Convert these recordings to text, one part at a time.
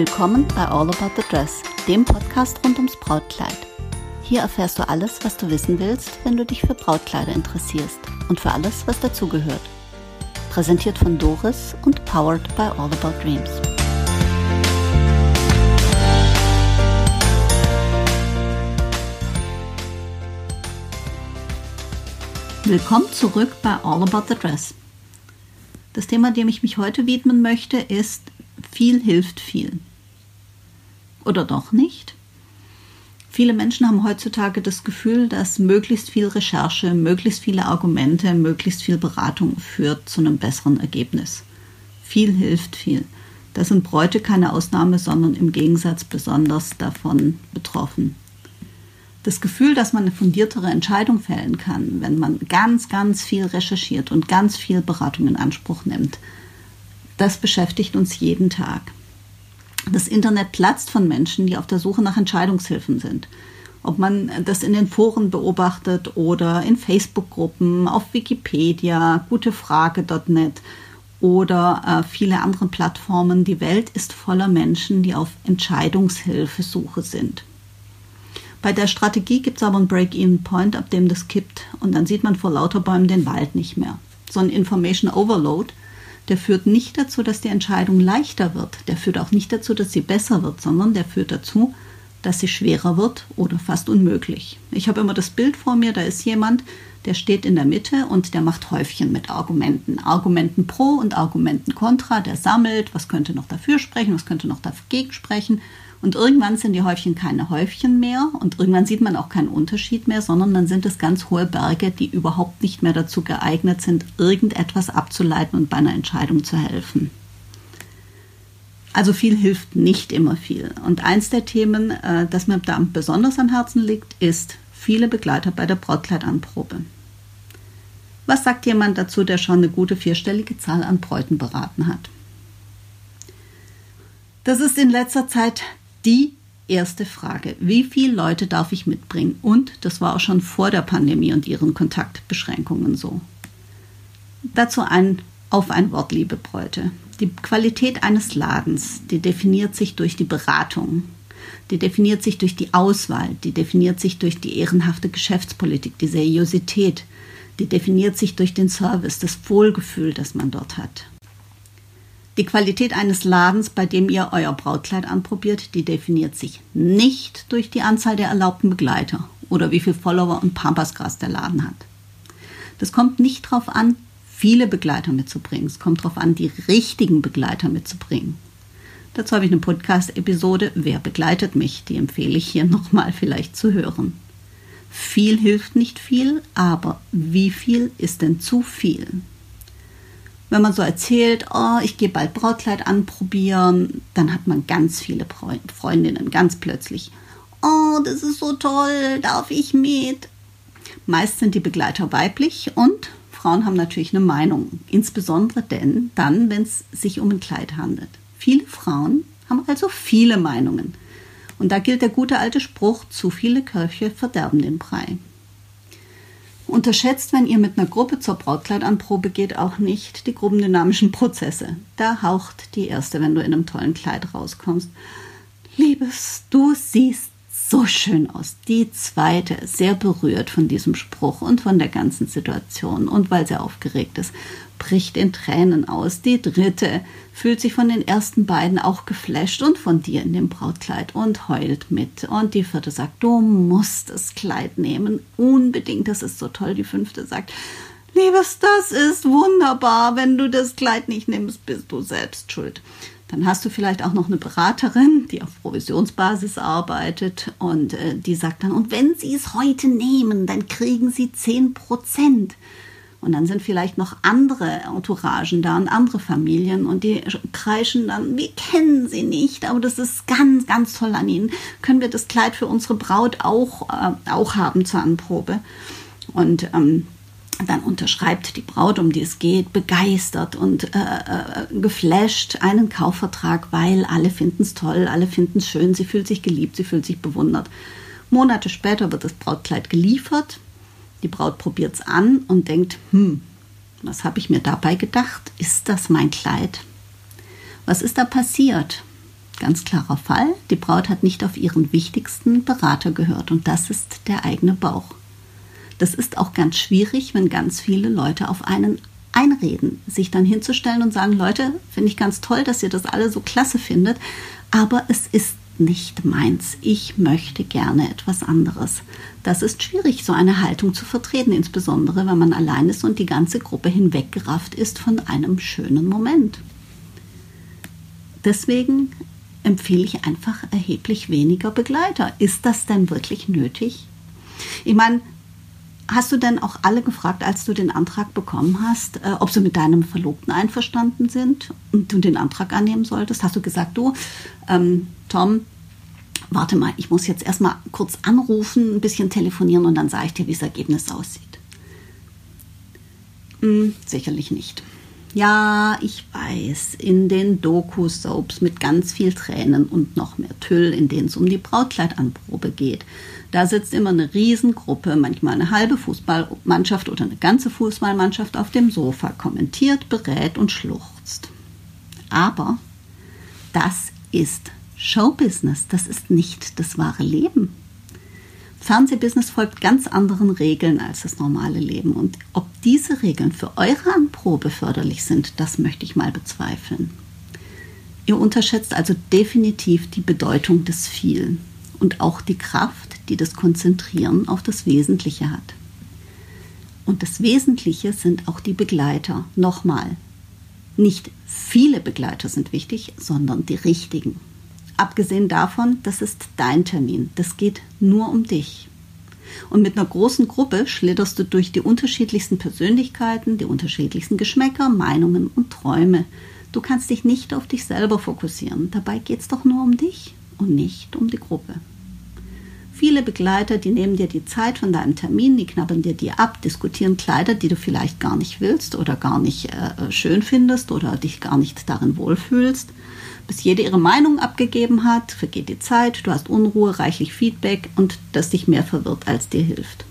Willkommen bei All About the Dress, dem Podcast rund ums Brautkleid. Hier erfährst du alles, was du wissen willst, wenn du dich für Brautkleider interessierst und für alles, was dazugehört. Präsentiert von Doris und powered by All About Dreams. Willkommen zurück bei All About the Dress. Das Thema, dem ich mich heute widmen möchte, ist viel hilft viel. Oder doch nicht? Viele Menschen haben heutzutage das Gefühl, dass möglichst viel Recherche, möglichst viele Argumente, möglichst viel Beratung führt zu einem besseren Ergebnis. Viel hilft viel. Da sind Bräute keine Ausnahme, sondern im Gegensatz besonders davon betroffen. Das Gefühl, dass man eine fundiertere Entscheidung fällen kann, wenn man ganz, ganz viel recherchiert und ganz viel Beratung in Anspruch nimmt, das beschäftigt uns jeden Tag. Das Internet platzt von Menschen, die auf der Suche nach Entscheidungshilfen sind. Ob man das in den Foren beobachtet oder in Facebook-Gruppen, auf Wikipedia, gutefrage.net oder äh, viele andere Plattformen, die Welt ist voller Menschen, die auf Entscheidungshilfesuche sind. Bei der Strategie gibt es aber einen Break-Even-Point, ab dem das kippt und dann sieht man vor lauter Bäumen den Wald nicht mehr. So ein Information Overload der führt nicht dazu, dass die Entscheidung leichter wird. Der führt auch nicht dazu, dass sie besser wird, sondern der führt dazu, dass sie schwerer wird oder fast unmöglich. Ich habe immer das Bild vor mir, da ist jemand, der steht in der Mitte und der macht Häufchen mit Argumenten. Argumenten pro und Argumenten contra, der sammelt, was könnte noch dafür sprechen, was könnte noch dagegen sprechen und irgendwann sind die Häufchen keine Häufchen mehr und irgendwann sieht man auch keinen Unterschied mehr, sondern dann sind es ganz hohe Berge, die überhaupt nicht mehr dazu geeignet sind, irgendetwas abzuleiten und bei einer Entscheidung zu helfen. Also viel hilft nicht immer viel. Und eins der Themen, äh, das mir da besonders am Herzen liegt, ist viele Begleiter bei der Brautkleidanprobe. Was sagt jemand dazu, der schon eine gute vierstellige Zahl an Bräuten beraten hat? Das ist in letzter Zeit die erste Frage. Wie viele Leute darf ich mitbringen? Und das war auch schon vor der Pandemie und ihren Kontaktbeschränkungen so. Dazu ein auf ein Wort, liebe Bräute. Die Qualität eines Ladens, die definiert sich durch die Beratung, die definiert sich durch die Auswahl, die definiert sich durch die ehrenhafte Geschäftspolitik, die Seriosität, die definiert sich durch den Service, das Wohlgefühl, das man dort hat. Die Qualität eines Ladens, bei dem ihr euer Brautkleid anprobiert, die definiert sich nicht durch die Anzahl der erlaubten Begleiter oder wie viel Follower und Pampasgras der Laden hat. Das kommt nicht darauf an, viele Begleiter mitzubringen. Es kommt darauf an, die richtigen Begleiter mitzubringen. Dazu habe ich eine Podcast-Episode Wer begleitet mich? Die empfehle ich hier nochmal vielleicht zu hören. Viel hilft nicht viel, aber wie viel ist denn zu viel? Wenn man so erzählt, oh, ich gehe bald Brautkleid anprobieren, dann hat man ganz viele Freundinnen, ganz plötzlich. Oh, das ist so toll, darf ich mit? Meist sind die Begleiter weiblich und Frauen haben natürlich eine Meinung, insbesondere denn dann, wenn es sich um ein Kleid handelt. Viele Frauen haben also viele Meinungen. Und da gilt der gute alte Spruch, zu viele Köche verderben den Brei. Unterschätzt, wenn ihr mit einer Gruppe zur Brautkleidanprobe geht, auch nicht die gruppendynamischen Prozesse. Da haucht die erste, wenn du in einem tollen Kleid rauskommst. Liebes, du siehst so schön aus. Die zweite, sehr berührt von diesem Spruch und von der ganzen Situation und weil sie aufgeregt ist, bricht in Tränen aus. Die dritte fühlt sich von den ersten beiden auch geflasht und von dir in dem Brautkleid und heult mit. Und die vierte sagt, du musst das Kleid nehmen, unbedingt, das ist so toll. Die fünfte sagt, Liebes, das ist wunderbar. Wenn du das Kleid nicht nimmst, bist du selbst schuld. Dann hast du vielleicht auch noch eine Beraterin, die auf Provisionsbasis arbeitet und äh, die sagt dann, und wenn Sie es heute nehmen, dann kriegen Sie 10 Prozent. Und dann sind vielleicht noch andere Entouragen da und andere Familien und die kreischen dann, wir kennen sie nicht, aber das ist ganz, ganz toll an ihnen. Können wir das Kleid für unsere Braut auch, äh, auch haben zur Anprobe? Und ähm, dann unterschreibt die Braut, um die es geht, begeistert und äh, äh, geflasht einen Kaufvertrag, weil alle finden es toll, alle finden es schön, sie fühlt sich geliebt, sie fühlt sich bewundert. Monate später wird das Brautkleid geliefert die Braut probiert es an und denkt, hm, was habe ich mir dabei gedacht? Ist das mein Kleid? Was ist da passiert? Ganz klarer Fall, die Braut hat nicht auf ihren wichtigsten Berater gehört und das ist der eigene Bauch. Das ist auch ganz schwierig, wenn ganz viele Leute auf einen einreden, sich dann hinzustellen und sagen, Leute, finde ich ganz toll, dass ihr das alle so klasse findet, aber es ist nicht meins. Ich möchte gerne etwas anderes. Das ist schwierig, so eine Haltung zu vertreten, insbesondere wenn man allein ist und die ganze Gruppe hinweggerafft ist von einem schönen Moment. Deswegen empfehle ich einfach erheblich weniger Begleiter. Ist das denn wirklich nötig? Ich meine, hast du denn auch alle gefragt, als du den Antrag bekommen hast, äh, ob sie mit deinem Verlobten einverstanden sind und du den Antrag annehmen solltest? Hast du gesagt, du, ähm, Tom, warte mal, ich muss jetzt erstmal kurz anrufen, ein bisschen telefonieren und dann sage ich dir, wie das Ergebnis aussieht? Hm, sicherlich nicht. Ja, ich weiß, in den Doku-Soaps mit ganz viel Tränen und noch mehr Tüll, in denen es um die Brautkleidanprobe geht. Da sitzt immer eine Riesengruppe, manchmal eine halbe Fußballmannschaft oder eine ganze Fußballmannschaft auf dem Sofa, kommentiert, berät und schluchzt. Aber das ist Showbusiness, das ist nicht das wahre Leben. Fernsehbusiness folgt ganz anderen Regeln als das normale Leben. Und ob diese Regeln für eure Anprobe förderlich sind, das möchte ich mal bezweifeln. Ihr unterschätzt also definitiv die Bedeutung des Vielen und auch die Kraft, die das Konzentrieren auf das Wesentliche hat. Und das Wesentliche sind auch die Begleiter. Nochmal, nicht viele Begleiter sind wichtig, sondern die richtigen. Abgesehen davon, das ist dein Termin. Das geht nur um dich. Und mit einer großen Gruppe schlitterst du durch die unterschiedlichsten Persönlichkeiten, die unterschiedlichsten Geschmäcker, Meinungen und Träume. Du kannst dich nicht auf dich selber fokussieren. Dabei geht es doch nur um dich und nicht um die Gruppe. Viele Begleiter, die nehmen dir die Zeit von deinem Termin, die knabbern dir die ab, diskutieren Kleider, die du vielleicht gar nicht willst oder gar nicht äh, schön findest oder dich gar nicht darin wohlfühlst bis jede ihre Meinung abgegeben hat, vergeht die Zeit, du hast Unruhe, reichlich Feedback und das dich mehr verwirrt, als dir hilft.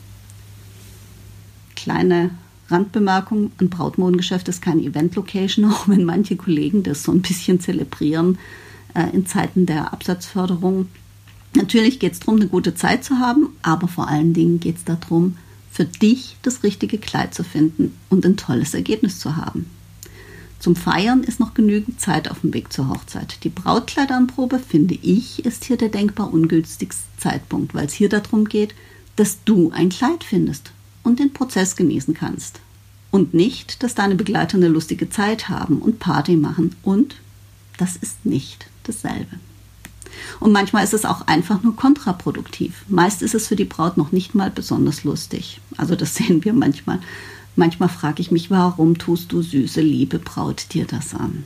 Kleine Randbemerkung, ein Brautmodengeschäft ist keine Event-Location, auch wenn manche Kollegen das so ein bisschen zelebrieren äh, in Zeiten der Absatzförderung. Natürlich geht es darum, eine gute Zeit zu haben, aber vor allen Dingen geht es darum, für dich das richtige Kleid zu finden und ein tolles Ergebnis zu haben. Zum Feiern ist noch genügend Zeit auf dem Weg zur Hochzeit. Die Brautkleidanprobe, finde ich, ist hier der denkbar ungünstigste Zeitpunkt, weil es hier darum geht, dass du ein Kleid findest und den Prozess genießen kannst. Und nicht, dass deine Begleiter eine lustige Zeit haben und Party machen. Und das ist nicht dasselbe. Und manchmal ist es auch einfach nur kontraproduktiv. Meist ist es für die Braut noch nicht mal besonders lustig. Also das sehen wir manchmal. Manchmal frage ich mich, warum tust du süße, liebe Braut dir das an?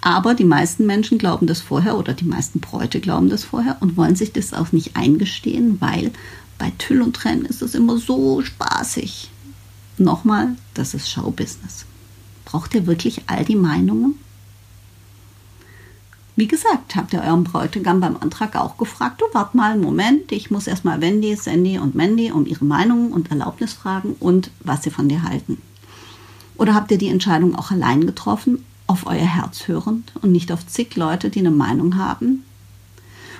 Aber die meisten Menschen glauben das vorher oder die meisten Bräute glauben das vorher und wollen sich das auch nicht eingestehen, weil bei Tüll und Trennen ist es immer so spaßig. Nochmal, das ist Showbusiness. Braucht ihr wirklich all die Meinungen? Wie gesagt, habt ihr euren Bräutigam beim Antrag auch gefragt, du wart mal einen Moment, ich muss erstmal Wendy, Sandy und Mandy um ihre Meinungen und Erlaubnis fragen und was sie von dir halten. Oder habt ihr die Entscheidung auch allein getroffen, auf euer Herz hörend und nicht auf zig Leute, die eine Meinung haben?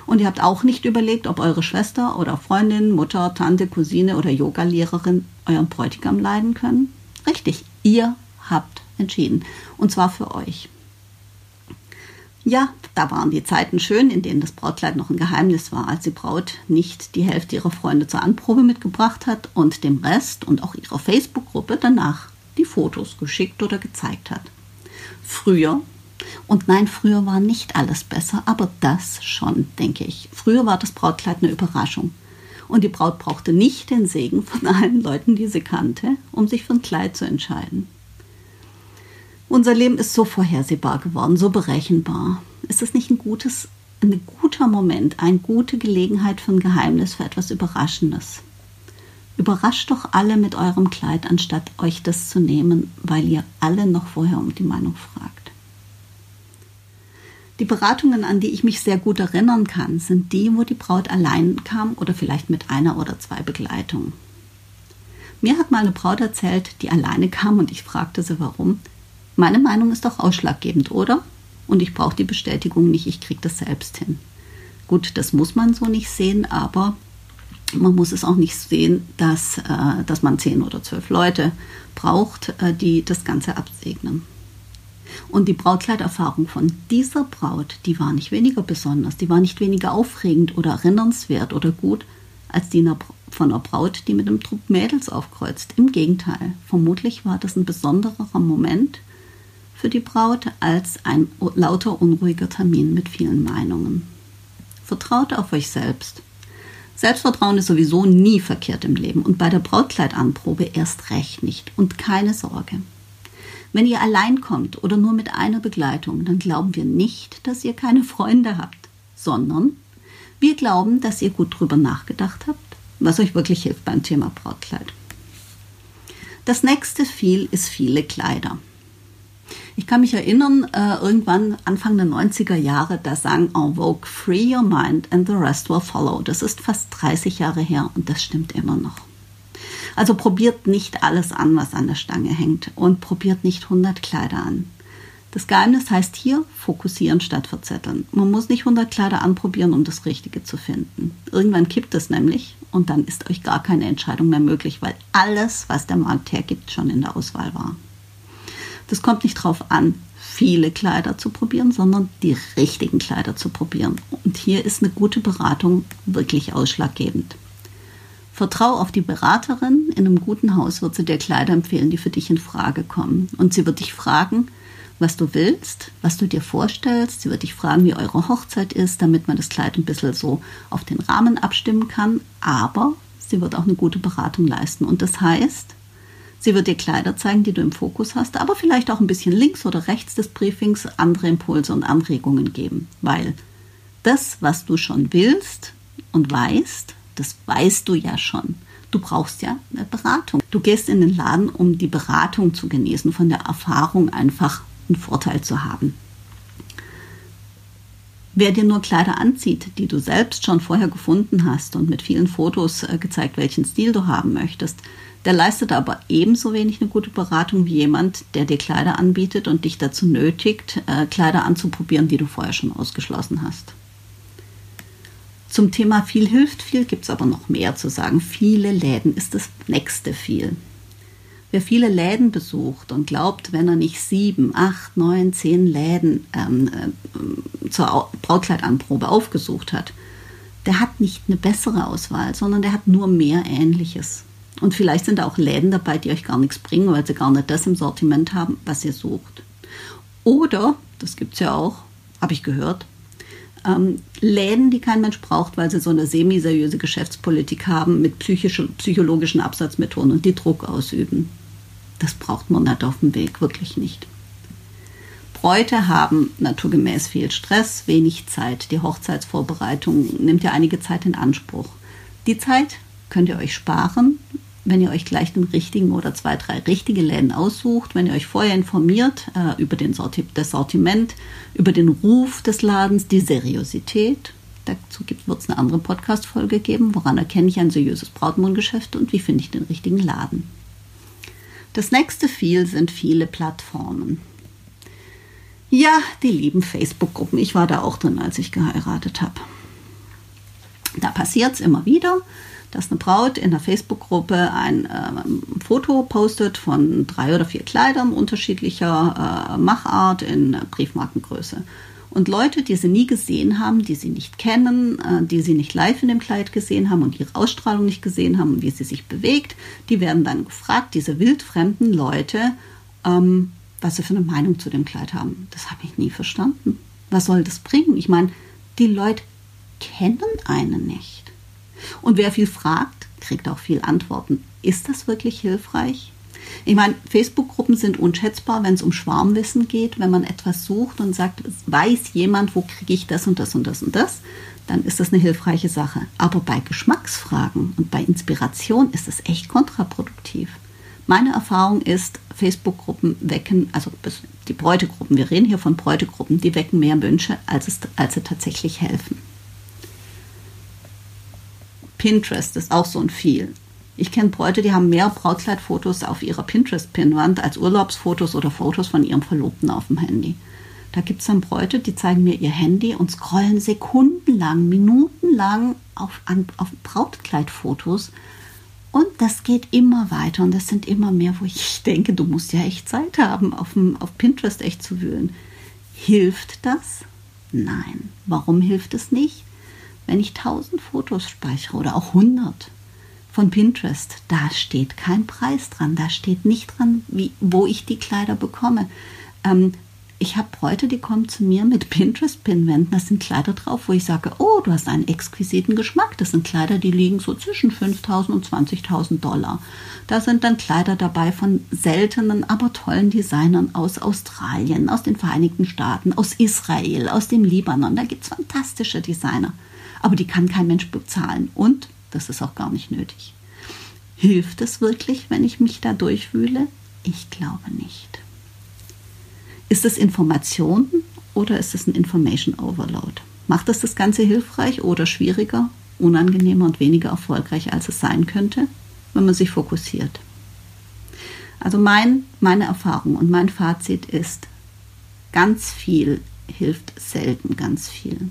Und ihr habt auch nicht überlegt, ob eure Schwester oder Freundin, Mutter, Tante, Cousine oder Yogalehrerin euren Bräutigam leiden können? Richtig, ihr habt entschieden. Und zwar für euch. Ja, da waren die Zeiten schön, in denen das Brautkleid noch ein Geheimnis war, als die Braut nicht die Hälfte ihrer Freunde zur Anprobe mitgebracht hat und dem Rest und auch ihrer Facebook-Gruppe danach die Fotos geschickt oder gezeigt hat. Früher, und nein, früher war nicht alles besser, aber das schon, denke ich. Früher war das Brautkleid eine Überraschung. Und die Braut brauchte nicht den Segen von allen Leuten, die sie kannte, um sich für ein Kleid zu entscheiden. Unser Leben ist so vorhersehbar geworden, so berechenbar. Ist es nicht ein gutes, ein guter Moment, eine gute Gelegenheit für ein Geheimnis, für etwas Überraschendes? Überrascht doch alle mit eurem Kleid, anstatt euch das zu nehmen, weil ihr alle noch vorher um die Meinung fragt. Die Beratungen, an die ich mich sehr gut erinnern kann, sind die, wo die Braut allein kam oder vielleicht mit einer oder zwei Begleitungen. Mir hat mal eine Braut erzählt, die alleine kam und ich fragte sie warum. Meine Meinung ist doch ausschlaggebend, oder? und ich brauche die Bestätigung nicht, ich kriege das selbst hin. Gut, das muss man so nicht sehen, aber man muss es auch nicht sehen, dass, äh, dass man zehn oder zwölf Leute braucht, äh, die das Ganze absegnen. Und die Brautkleiderfahrung von dieser Braut, die war nicht weniger besonders, die war nicht weniger aufregend oder erinnernswert oder gut als die von einer Braut, die mit einem Trupp Mädels aufkreuzt. Im Gegenteil, vermutlich war das ein besonderer Moment für die Braut als ein lauter unruhiger Termin mit vielen Meinungen. Vertraut auf euch selbst. Selbstvertrauen ist sowieso nie verkehrt im Leben und bei der Brautkleidanprobe erst recht nicht. Und keine Sorge. Wenn ihr allein kommt oder nur mit einer Begleitung, dann glauben wir nicht, dass ihr keine Freunde habt, sondern wir glauben, dass ihr gut drüber nachgedacht habt, was euch wirklich hilft beim Thema Brautkleid. Das nächste viel ist viele Kleider. Ich kann mich erinnern, äh, irgendwann Anfang der 90er Jahre, da sang En Vogue Free Your Mind and the Rest Will Follow. Das ist fast 30 Jahre her und das stimmt immer noch. Also probiert nicht alles an, was an der Stange hängt und probiert nicht 100 Kleider an. Das Geheimnis heißt hier fokussieren statt verzetteln. Man muss nicht 100 Kleider anprobieren, um das Richtige zu finden. Irgendwann kippt es nämlich und dann ist euch gar keine Entscheidung mehr möglich, weil alles, was der Markt hergibt, schon in der Auswahl war. Das kommt nicht darauf an, viele Kleider zu probieren, sondern die richtigen Kleider zu probieren. Und hier ist eine gute Beratung wirklich ausschlaggebend. Vertrau auf die Beraterin. In einem guten Haus wird sie dir Kleider empfehlen, die für dich in Frage kommen. Und sie wird dich fragen, was du willst, was du dir vorstellst. Sie wird dich fragen, wie eure Hochzeit ist, damit man das Kleid ein bisschen so auf den Rahmen abstimmen kann. Aber sie wird auch eine gute Beratung leisten. Und das heißt, sie wird dir Kleider zeigen, die du im Fokus hast, aber vielleicht auch ein bisschen links oder rechts des Briefings andere Impulse und Anregungen geben. Weil das, was du schon willst und weißt, das weißt du ja schon. Du brauchst ja eine Beratung. Du gehst in den Laden, um die Beratung zu genießen, von der Erfahrung einfach einen Vorteil zu haben. Wer dir nur Kleider anzieht, die du selbst schon vorher gefunden hast und mit vielen Fotos äh, gezeigt, welchen Stil du haben möchtest, der leistet aber ebenso wenig eine gute Beratung wie jemand, der dir Kleider anbietet und dich dazu nötigt, äh, Kleider anzuprobieren, die du vorher schon ausgeschlossen hast. Zum Thema viel hilft viel gibt es aber noch mehr zu sagen. Viele Läden ist das nächste viel. Wer viele Läden besucht und glaubt, wenn er nicht sieben, acht, neun, zehn Läden ähm, äh, zur Brautkleidanprobe aufgesucht hat, der hat nicht eine bessere Auswahl, sondern der hat nur mehr Ähnliches. Und vielleicht sind da auch Läden dabei, die euch gar nichts bringen, weil sie gar nicht das im Sortiment haben, was ihr sucht. Oder, das gibt es ja auch, habe ich gehört, ähm, Läden, die kein Mensch braucht, weil sie so eine semi-seriöse Geschäftspolitik haben mit psychologischen Absatzmethoden und die Druck ausüben. Das braucht man nicht auf dem Weg, wirklich nicht. Bräute haben naturgemäß viel Stress, wenig Zeit. Die Hochzeitsvorbereitung nimmt ja einige Zeit in Anspruch. Die Zeit könnt ihr euch sparen, wenn ihr euch gleich den richtigen oder zwei, drei richtige Läden aussucht, wenn ihr euch vorher informiert äh, über den Sorti das Sortiment, über den Ruf des Ladens, die Seriosität. Dazu wird es eine andere Podcast-Folge geben. Woran erkenne ich ein seriöses Brautmohngeschäft und wie finde ich den richtigen Laden? Das nächste viel sind viele Plattformen. Ja, die lieben Facebook-Gruppen. Ich war da auch drin, als ich geheiratet habe. Da passiert es immer wieder dass eine Braut in der Facebook-Gruppe ein äh, Foto postet von drei oder vier Kleidern unterschiedlicher äh, Machart in Briefmarkengröße. Und Leute, die sie nie gesehen haben, die sie nicht kennen, äh, die sie nicht live in dem Kleid gesehen haben und ihre Ausstrahlung nicht gesehen haben und wie sie sich bewegt, die werden dann gefragt, diese wildfremden Leute, ähm, was sie für eine Meinung zu dem Kleid haben. Das habe ich nie verstanden. Was soll das bringen? Ich meine, die Leute kennen einen nicht. Und wer viel fragt, kriegt auch viel Antworten. Ist das wirklich hilfreich? Ich meine, Facebook-Gruppen sind unschätzbar, wenn es um Schwarmwissen geht. Wenn man etwas sucht und sagt, weiß jemand, wo kriege ich das und das und das und das, dann ist das eine hilfreiche Sache. Aber bei Geschmacksfragen und bei Inspiration ist es echt kontraproduktiv. Meine Erfahrung ist, Facebook-Gruppen wecken, also die Bräutegruppen, wir reden hier von Bräutegruppen, die wecken mehr Wünsche, als, es, als sie tatsächlich helfen. Pinterest ist auch so ein viel. Ich kenne Bräute, die haben mehr Brautkleidfotos auf ihrer Pinterest-Pinnwand als Urlaubsfotos oder Fotos von ihrem Verlobten auf dem Handy. Da gibt es dann Bräute, die zeigen mir ihr Handy und scrollen sekundenlang, minutenlang auf, auf Brautkleidfotos. Und das geht immer weiter und das sind immer mehr, wo ich denke, du musst ja echt Zeit haben, auf, dem, auf Pinterest echt zu wühlen. Hilft das? Nein. Warum hilft es nicht? Wenn ich 1000 Fotos speichere oder auch 100 von Pinterest, da steht kein Preis dran, da steht nicht dran, wie, wo ich die Kleider bekomme. Ähm, ich habe Bräute, die kommen zu mir mit Pinterest-Pinwänden. Da sind Kleider drauf, wo ich sage, oh, du hast einen exquisiten Geschmack. Das sind Kleider, die liegen so zwischen 5.000 und 20.000 Dollar. Da sind dann Kleider dabei von seltenen, aber tollen Designern aus Australien, aus den Vereinigten Staaten, aus Israel, aus dem Libanon. Da gibt es fantastische Designer. Aber die kann kein Mensch bezahlen. Und das ist auch gar nicht nötig. Hilft es wirklich, wenn ich mich da durchwühle? Ich glaube nicht. Ist es Information oder ist es ein Information Overload? Macht es das Ganze hilfreich oder schwieriger, unangenehmer und weniger erfolgreich, als es sein könnte, wenn man sich fokussiert? Also mein, meine Erfahrung und mein Fazit ist, ganz viel hilft selten ganz viel.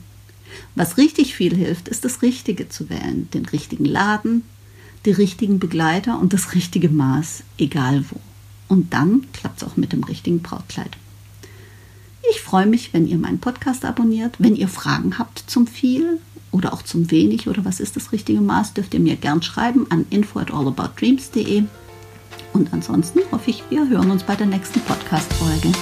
Was richtig viel hilft, ist das Richtige zu wählen, den richtigen Laden, die richtigen Begleiter und das richtige Maß, egal wo. Und dann klappt es auch mit dem richtigen Brautkleid. Ich freue mich, wenn ihr meinen Podcast abonniert. Wenn ihr Fragen habt zum viel oder auch zum wenig oder was ist das richtige Maß, dürft ihr mir gern schreiben an info at allaboutdreams.de. Und ansonsten hoffe ich, wir hören uns bei der nächsten Podcast-Folge.